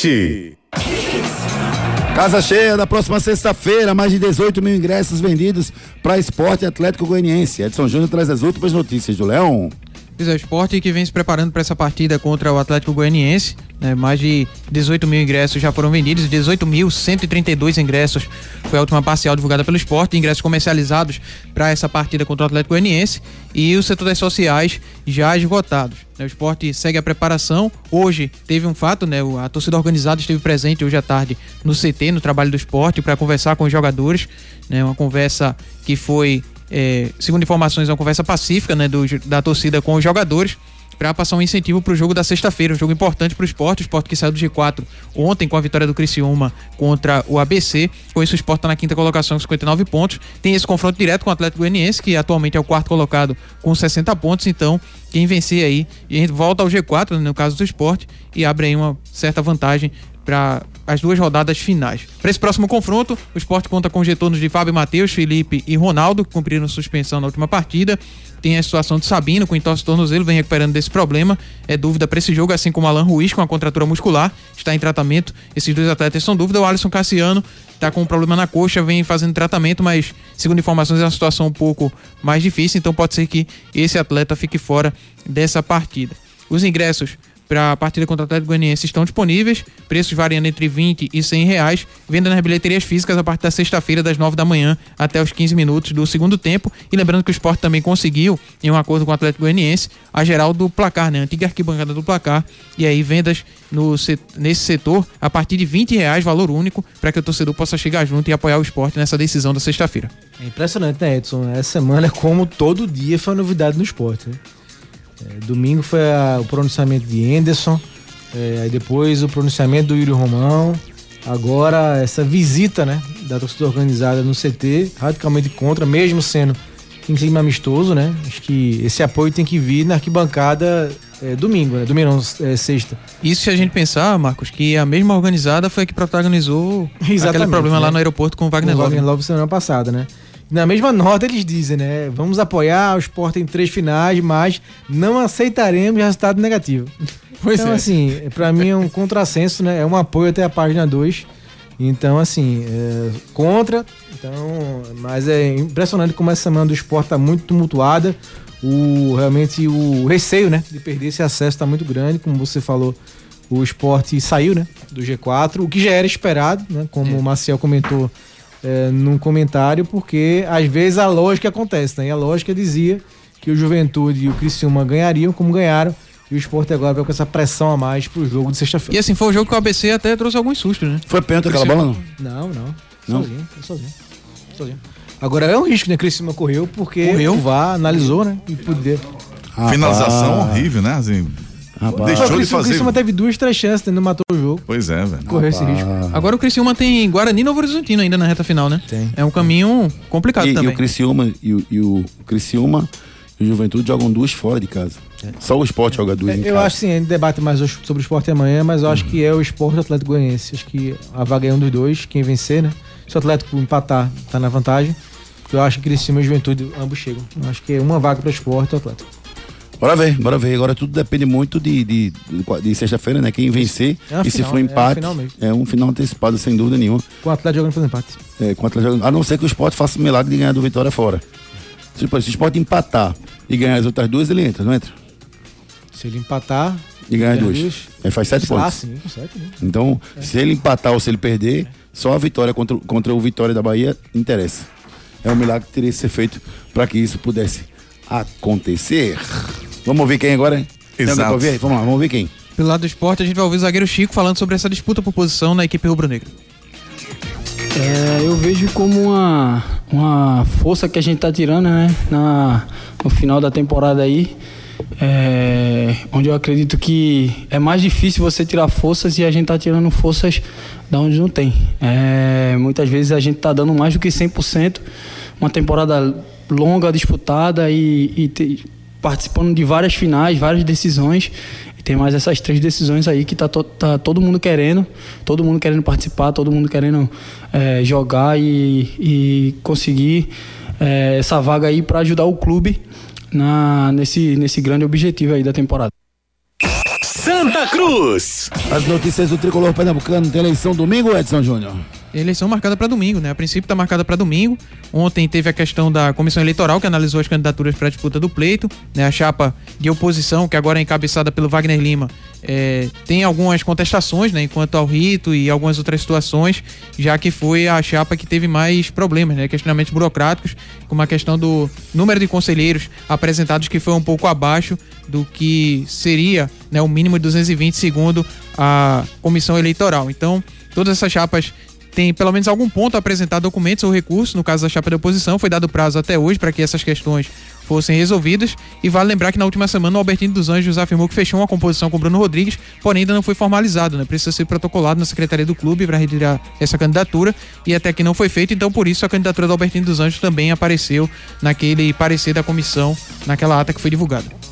Esporte. Casa cheia da próxima sexta-feira, mais de 18 mil ingressos vendidos para esporte Atlético Goianiense. Edson Júnior traz as últimas notícias do Leão. Fiz o esporte que vem se preparando para essa partida contra o Atlético Goianiense. Né? Mais de 18 mil ingressos já foram vendidos, 18.132 ingressos foi a última parcial divulgada pelo esporte, ingressos comercializados para essa partida contra o Atlético Goianiense e o setor das sociais já esgotados. Né? O esporte segue a preparação. Hoje teve um fato, né? A torcida organizada esteve presente hoje à tarde no CT, no trabalho do esporte, para conversar com os jogadores. Né? Uma conversa que foi é, segundo informações, é uma conversa pacífica né, do, da torcida com os jogadores para passar um incentivo para o jogo da sexta-feira, um jogo importante para o esporte, o esporte que saiu do G4 ontem com a vitória do Criciúma contra o ABC. Com isso, o esporte está na quinta colocação com 59 pontos. Tem esse confronto direto com o Atlético Goianiense, que atualmente é o quarto colocado com 60 pontos. Então, quem vencer aí volta ao G4, no caso do esporte, e abre aí uma certa vantagem para as duas rodadas finais. Para esse próximo confronto, o esporte conta com os retornos de Fábio Matheus, Felipe e Ronaldo, que cumpriram suspensão na última partida. Tem a situação de Sabino, com entorse tornozelo, vem recuperando desse problema. É dúvida para esse jogo, assim como Alan Ruiz, com a contratura muscular, está em tratamento. Esses dois atletas são dúvida. O Alisson Cassiano está com um problema na coxa, vem fazendo tratamento, mas, segundo informações, é uma situação um pouco mais difícil, então pode ser que esse atleta fique fora dessa partida. Os ingressos para a partida contra o Atlético Goianiense estão disponíveis, preços variando entre 20 e 100 reais, venda nas bilheterias físicas a partir da sexta-feira, das 9 da manhã até os 15 minutos do segundo tempo. E lembrando que o esporte também conseguiu, em um acordo com o Atlético Goianiense, a geral do placar, né? A antiga arquibancada do placar. E aí, vendas no, nesse setor a partir de 20 reais, valor único, para que o torcedor possa chegar junto e apoiar o esporte nessa decisão da sexta-feira. É impressionante, né, Edson? Essa semana, como todo dia, foi novidade no esporte, né? É, domingo foi a, o pronunciamento de Anderson, é, aí depois o pronunciamento do Yuri Romão. Agora essa visita né, da torcida organizada no CT, radicalmente contra, mesmo sendo em clima amistoso, né? Acho que esse apoio tem que vir na arquibancada é, domingo, né? Domingo não, é, sexta. Isso se a gente pensar, Marcos, que a mesma organizada foi a que protagonizou Exatamente, aquele problema né? lá no aeroporto com o Wagner Love. Wagner Love semana passada, né? Na mesma nota eles dizem, né? Vamos apoiar o esporte em três finais, mas não aceitaremos resultado negativo. Pois então, é. assim, para mim é um contrassenso, né? É um apoio até a página 2. Então, assim, é contra. Então, mas é impressionante como essa semana do esporte tá muito tumultuada. O, realmente o receio, né? De perder esse acesso tá muito grande. Como você falou, o esporte saiu, né? Do G4, o que já era esperado, né? Como é. o Marcel comentou é, num comentário, porque às vezes a lógica acontece, né? E a lógica dizia que o Juventude e o Criciúma ganhariam como ganharam. E o esporte agora vai com essa pressão a mais pro jogo de sexta-feira. E assim, foi o jogo que o ABC até trouxe alguns sustos, né? Foi pênalti aquela bola, não? Não, não. não? Sozinho, sozinho. Sozinho. Agora é um risco, né? Criciúma correu porque correu. o VAR analisou, né? E poder. Finalização horrível, né? Assim, Rapaz. Deixou de fazer. O Criciúma teve duas, três chances, não matou o jogo. Pois é, velho. Correu esse risco. Agora o Criciúma tem Guarani e Novo Horizontino ainda na reta final, né? Tem. É um caminho complicado e, também. E o Criciúma, e, o, e o Criciúma O Juventude jogam duas fora de casa. Só o esporte joga duas em É, Eu casa. acho sim, a gente debate mais sobre o esporte amanhã, mas eu acho que é o esporte do Atlético Goianiense. Acho que a vaga é um dos dois, quem vencer, né? Se o Atlético empatar, tá na vantagem. Eu acho que Criciúma e Juventude ambos chegam. Eu acho que é uma vaga para o esporte e o Atlético. Bora ver, bora ver. Agora tudo depende muito de, de, de, sexta-feira, né? Quem vencer. É e se for é uma empate, mesmo. é um final antecipado, sem dúvida nenhuma. Com o Atlético jogando pelo empate. É, com o Atlético jogando- a não ser que o esporte faça o milagre de ganhar do Vitória fora. Se, se o esporte empatar e ganhar as outras duas, ele entra, não entra? Se ele empatar. E ganhar ganhar duas. Aí faz sete Ah, pontos. sim, com sete, né? Então, se ele empatar ou se ele perder, só a vitória contra, contra o Vitória da Bahia interessa. É um milagre que teria que ser feito para que isso pudesse acontecer. Vamos ouvir quem agora, hein? Exato. ouvir? Vamos lá, vamos ouvir quem? Pelo lado do esporte, a gente vai ouvir o zagueiro Chico falando sobre essa disputa por posição na equipe rubro-negra. É, eu vejo como uma, uma força que a gente tá tirando, né? Na, no final da temporada aí. é, onde eu acredito que é mais difícil você tirar forças e a gente tá tirando forças da onde não tem. É, muitas vezes a gente tá dando mais do que 100%. Uma temporada longa, disputada e, e te- participando de várias finais, várias decisões. E tem mais essas três decisões aí que tá, to- tá todo mundo querendo, todo mundo querendo participar, todo mundo querendo é, jogar e, e conseguir é, essa vaga aí para ajudar o clube na, nesse, nesse grande objetivo aí da temporada. Santa Cruz. As notícias do tricolor pernambucano tem eleição domingo, Edson Júnior? Eleição marcada para domingo, né? A princípio está marcada para domingo. Ontem teve a questão da comissão eleitoral que analisou as candidaturas para a disputa do pleito. Né? A chapa de oposição, que agora é encabeçada pelo Wagner Lima, é, tem algumas contestações, né? Enquanto ao rito e algumas outras situações, já que foi a chapa que teve mais problemas, né? Questionamentos burocráticos, como a questão do número de conselheiros apresentados, que foi um pouco abaixo do que seria né, o mínimo de 220 segundo a comissão eleitoral. Então, todas essas chapas tem pelo menos algum ponto a apresentar documentos ou recursos, no caso da chapa de oposição, foi dado prazo até hoje para que essas questões fossem resolvidas. E vale lembrar que na última semana o Albertino dos Anjos afirmou que fechou uma composição com Bruno Rodrigues, porém ainda não foi formalizado, né? Precisa ser protocolado na secretaria do clube para retirar essa candidatura e até que não foi feito, então por isso a candidatura do Albertino dos Anjos também apareceu naquele parecer da comissão, naquela ata que foi divulgada.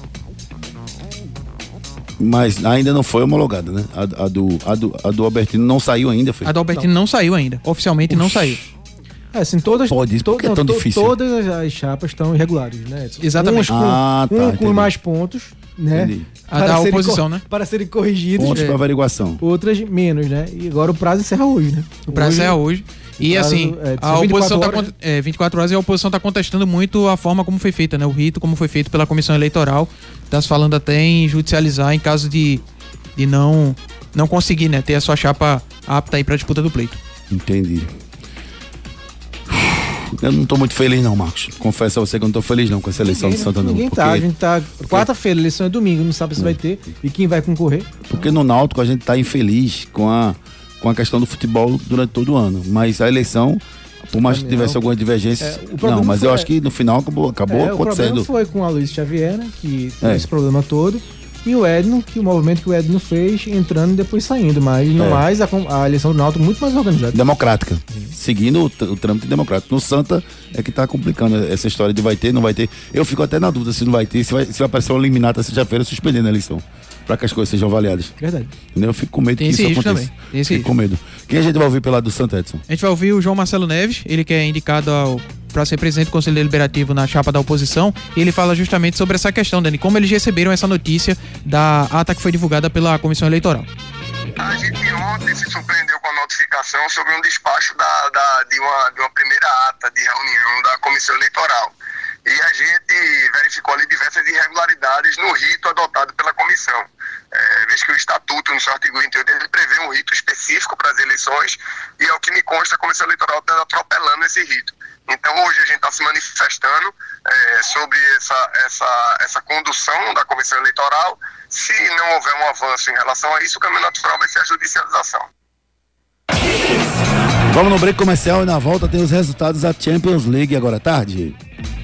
Mas ainda não foi homologada, né? A, a do, a, do, a do Albertino não saiu ainda, foi? A do Albertino não saiu ainda, oficialmente não saiu. É, assim, todas, Pode, isso porque é tão difícil. todas as, as chapas estão irregulares, né? Exatamente. Uns com, Ah, tá, um com mais pontos, né? Entendi. A da oposição, né? Para serem corrigidos. Pontos É. para averiguação. Outras menos, né? E agora o prazo encerra hoje, né? O prazo é hoje. E prazo, assim, é, a são 24 oposição tá horas, cont- é, 24 horas e a oposição está contestando muito a forma como foi feita, né? O rito como foi feito pela comissão eleitoral. Está se falando até em judicializar em caso de, de não não conseguir, né, ter a sua chapa apta aí para disputa do pleito. Entendi. Eu não tô muito feliz não, Marcos. Confesso a você que eu não tô feliz não com essa eleição de Santana. não, Ninguém porque, tá, a gente tá. Quarta-feira, a eleição é domingo, não sabe se vai ter e quem vai concorrer. porque no Náutico a gente tá infeliz com a, com a questão do futebol durante todo o ano. Mas a eleição, por mais que tivesse algumas divergências. É, não, mas foi- eu acho que no final acabou, acabou É, o problema acontecendo. foi com a Luiz Xavier, né? Que teve É. esse problema todo. E o Edno, que o movimento que o Edno fez, entrando e depois saindo. Mas no É. mais, a, a eleição do Náutico muito mais organizada. Democrática. Seguindo o, o trâmite democrático. No Santa é que tá complicando essa história de vai ter, não vai ter. Eu fico até na dúvida se não vai ter, se vai, se vai aparecer uma sexta-feira suspendendo a eleição. Pra que as coisas sejam avaliadas. Verdade. Entendeu? Eu fico com medo Tem que isso aconteça. também. Tem esse Fico risco. com medo. Quem a gente vai ouvir pelo lado do Santa Edson? A gente vai ouvir o João Marcelo Neves, ele que é indicado para ser presidente do Conselho Deliberativo na chapa da oposição, e ele fala justamente sobre essa questão, Dani, como eles receberam essa notícia da ata que foi divulgada pela comissão eleitoral. A gente ontem se surpreendeu com a notificação sobre um despacho da, da- de, uma, de uma primeira ata de reunião da comissão eleitoral. E a gente verificou ali diversas irregularidades no rito adotado pela comissão. Que o estatuto, no seu artigo 28, ele prevê um rito específico para as eleições, e é o que me consta, a comissão eleitoral está atropelando esse rito. Então hoje a gente está se manifestando é, sobre essa, essa, essa condução da comissão eleitoral. Se não houver um avanço em relação a isso, o caminho natural vai ser a judicialização. Vamos no break comercial e na volta tem os resultados da Champions League agora à tarde.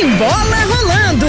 Tem bola rolando!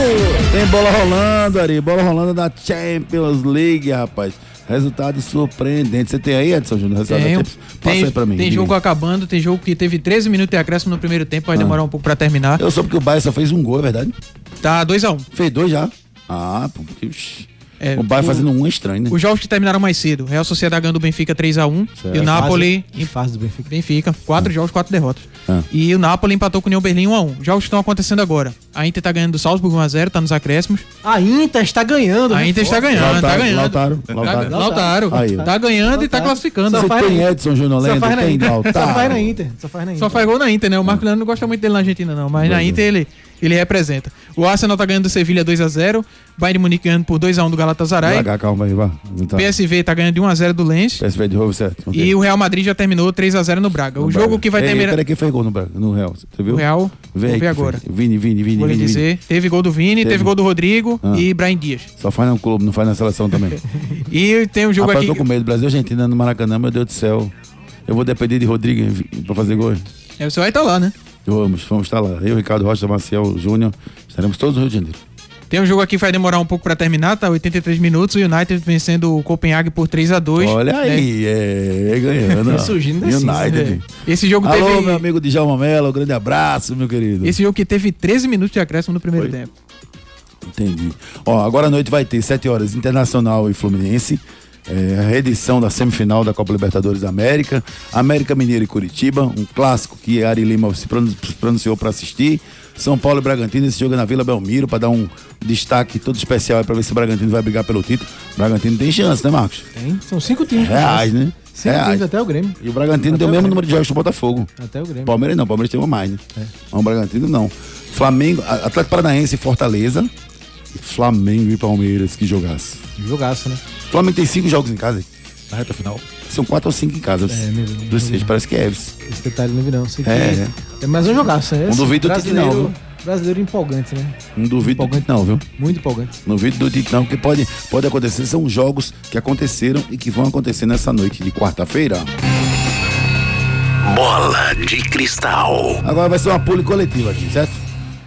Tem bola rolando, Ari. Bola rolando da Champions League, rapaz. Resultado surpreendente. Você tem aí, Edson Júnior? Resultado Tenho. da Champions? Passa Tem, aí pra mim. tem diga jogo acabando, tem jogo que teve 13 minutos de acréscimo no primeiro tempo, vai Ah. demorar um pouco pra terminar. Eu soube que o Bayern só fez um gol, é verdade? Tá 2x1. Fez dois já? Ah, pô, porque, uxi, É, o Bayern o- fazendo um estranho, né? Os jogos que terminaram mais cedo. Real Sociedade ganhando do Benfica 3x1 Certo. e o Napoli Em fase do Benfica. Benfica, quatro jogos, quatro derrotas. Ah. E o Napoli empatou com o União Berlim 1x1. Jogos que estão acontecendo agora. A Inter tá ganhando do Salzburg 1x0, tá nos acréscimos. A Inter está ganhando. A né? Inter está Forte. ganhando, tá Lautaro, ganhando. Lautaro, Lautaro. Tá- Lautaro. Ó. Tá ganhando e tá Lautaro. classificando. Só Você faz tem na- Edson Júnior Só Lendo, faz na tem Inter. Só Lautaro. faz na Inter. Só faz na Inter. Só faz gol na Inter, né? O Marco Leandro não gosta muito dele na Argentina, não. Mas na Inter ele, ele representa. O Arsenal tá ganhando do Sevilha 2x0. Bayern de Munique ganhando por 2x1 do Galatasaray. Devagar, calma aí, vá. Tá. PSV tá ganhando de 1x0 do Lens. PSV de novo, certo. ok. E o Real Madrid já terminou 3x0 no Braga. O No jogo Braga. que vai Ei, terminar. Peraí, quem fez gol no, Braga, no Real? Você viu? O Real, vou aí ver agora. fez. Vini, Vini, Vini, Vou lhe Vini, dizer. Vini. Teve gol do Vini, teve, Teve. gol do Rodrigo Ah. e Brian Dias. Só faz no clube, não faz na seleção também. E tem um jogo Rapaz, eu aqui. tô com medo. Brasil Argentina no Maracanã, meu Deus do céu. Eu vou depender de Rodrigo pra fazer gol. É, você vai estar lá, né? Vamos, vamos estar lá. Eu, Ricardo Rocha, Maciel Júnior, estaremos todos no Rio de Janeiro. Tem um jogo aqui que vai demorar um pouco pra terminar, tá? 83 minutos. O United vencendo o Copenhague por 3x2. Olha aí, é, é ganhando. ó. Surgindo da United. Esse jogo Alô, teve. meu amigo Djalma Mello, um grande abraço, meu querido. Esse jogo que teve 13 minutos de acréscimo no primeiro Foi? tempo. Entendi. Ó, agora à noite vai ter 7 horas Internacional e Fluminense. É, a reedição da semifinal da Copa Libertadores da América. América Mineiro e Curitiba, um clássico que Ari Lima se pronun- se pronunciou para assistir. São Paulo e Bragantino, esse jogo é na Vila Belmiro, para dar um destaque todo especial para ver se o Bragantino vai brigar pelo título. O Bragantino tem chance, né, Marcos? Tem. São cinco times. Reais, né? Cinco Reais. times até o Grêmio. E o Bragantino Até tem o mesmo número de jogos que o Botafogo. Até o Grêmio. Palmeiras não, Palmeiras tem uma mais, né? É. Mas o Bragantino não. Flamengo, Atlético Paranaense e Fortaleza. Flamengo e Palmeiras, que jogasse. Jogaço, né? O Flamengo tem cinco jogos em casa, na reta final. São quatro ou cinco em casa. É, meu- dos seis, parece que é Eves. Esse detalhe não vi não. Sei que É, é mais um jogaço. É Não duvido do Tite não, brasileiro, viu? brasileiro empolgante, né? Não duvido do Tite não, viu? Muito empolgante. Não duvido do Tite não, porque pode, pode acontecer. São jogos que aconteceram e que vão acontecer nessa noite de quarta-feira. Bola de cristal. Agora vai ser uma pole coletiva aqui, certo?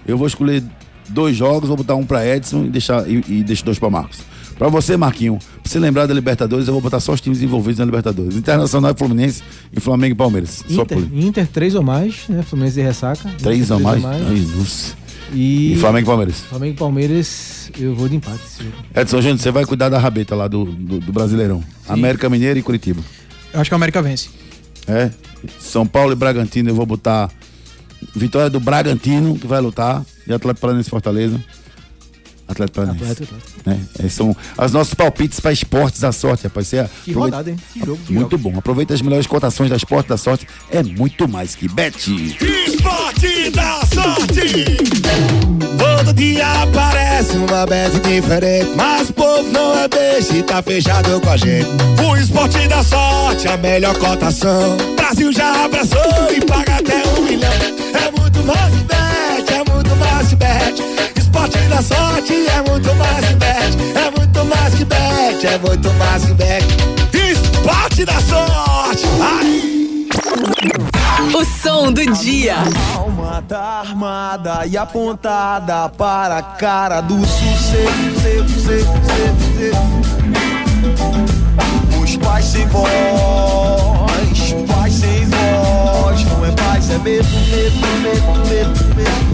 Eu vou escolher dois jogos, vou botar um pra Edson e deixar e, e deixo dois pra Marcos. Pra você, Marquinho, você lembrar da Libertadores, eu vou botar só os times envolvidos na Libertadores. Internacional e Fluminense e Flamengo e Palmeiras. Só Inter. Inter, três ou mais, né? Fluminense e Ressaca. Três Inter, ou mais? Ai, nossa. E, E Flamengo e Palmeiras. Flamengo e Palmeiras, eu vou de empate. Edson Júnior, você vai cuidar da rabeta lá do, do, do Brasileirão. América Mineiro e Curitiba. Eu acho que o América vence. É. São Paulo e Bragantino, eu vou botar vitória do Bragantino, que vai lutar, e Atlético Paranaense e Fortaleza. Atlético Paranaense. Atlético, Né? Esses são os nossos palpites para esportes da sorte, rapaz. Você Que aproveita- rodada, hein? Que jogo Muito jogos. bom. Aproveita as melhores cotações da Esporte da Sorte. É muito mais que bet. Esporte da sorte. Todo dia aparece uma bet diferente. Mas o povo não é beijo e tá fechado com a gente. O esporte da sorte, a melhor cotação. Brasil já abraçou e paga até um milhão. É muito mais que bet, é muito mais que bet. Da sorte é muito mais que bet. É muito mais que bet, é muito mais que bet. Esporte da sorte. Ai. O som do dia. alma tá armada e apontada para a cara do sucesso. Os pais sem voz, pais sem voz, não é paz, é medo, medo, medo, medo, medo.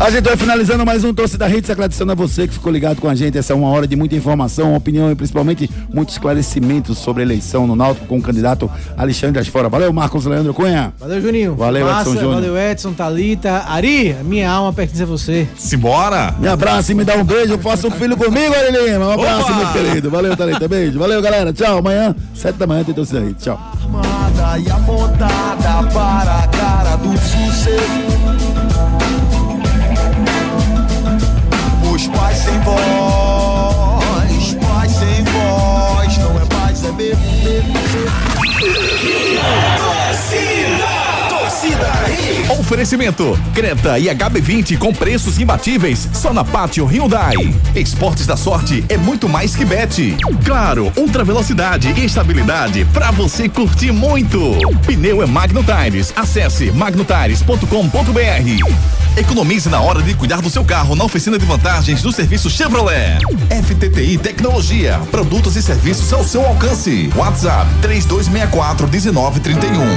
A gente vai finalizando mais um Torcida Hits, agradecendo a você que ficou ligado com a gente. Essa é uma hora de muita informação, opinião e principalmente muito esclarecimento sobre a eleição no Náutico com o candidato Alexandre Asfora. Valeu, Marcos Leandro Cunha. Valeu, Juninho. Valeu, Massa, Edson Júnior. Valeu, Edson, Thalita. Ari, a minha alma pertence a você. Simbora! Me abraça e me dá um beijo, faça um filho comigo, Ari Lima. Um abraço, Opa! meu querido. Valeu, Thalita, beijo. Valeu, galera. Tchau, amanhã, sete da manhã tem Torcida Hits. Tchau. armada e apontada para a cara do sossego. Oferecimento: Creta e HB20 com preços imbatíveis só na Pátio Hyundai. Esportes da sorte é muito mais que bet. Claro, ultra velocidade e estabilidade para você curtir muito. Pneu é Magno Tires. Acesse magnotires.com.br. Economize na hora de cuidar do seu carro na oficina de vantagens do serviço Chevrolet. FTTI Tecnologia, produtos e serviços ao seu alcance. WhatsApp 3264 1931.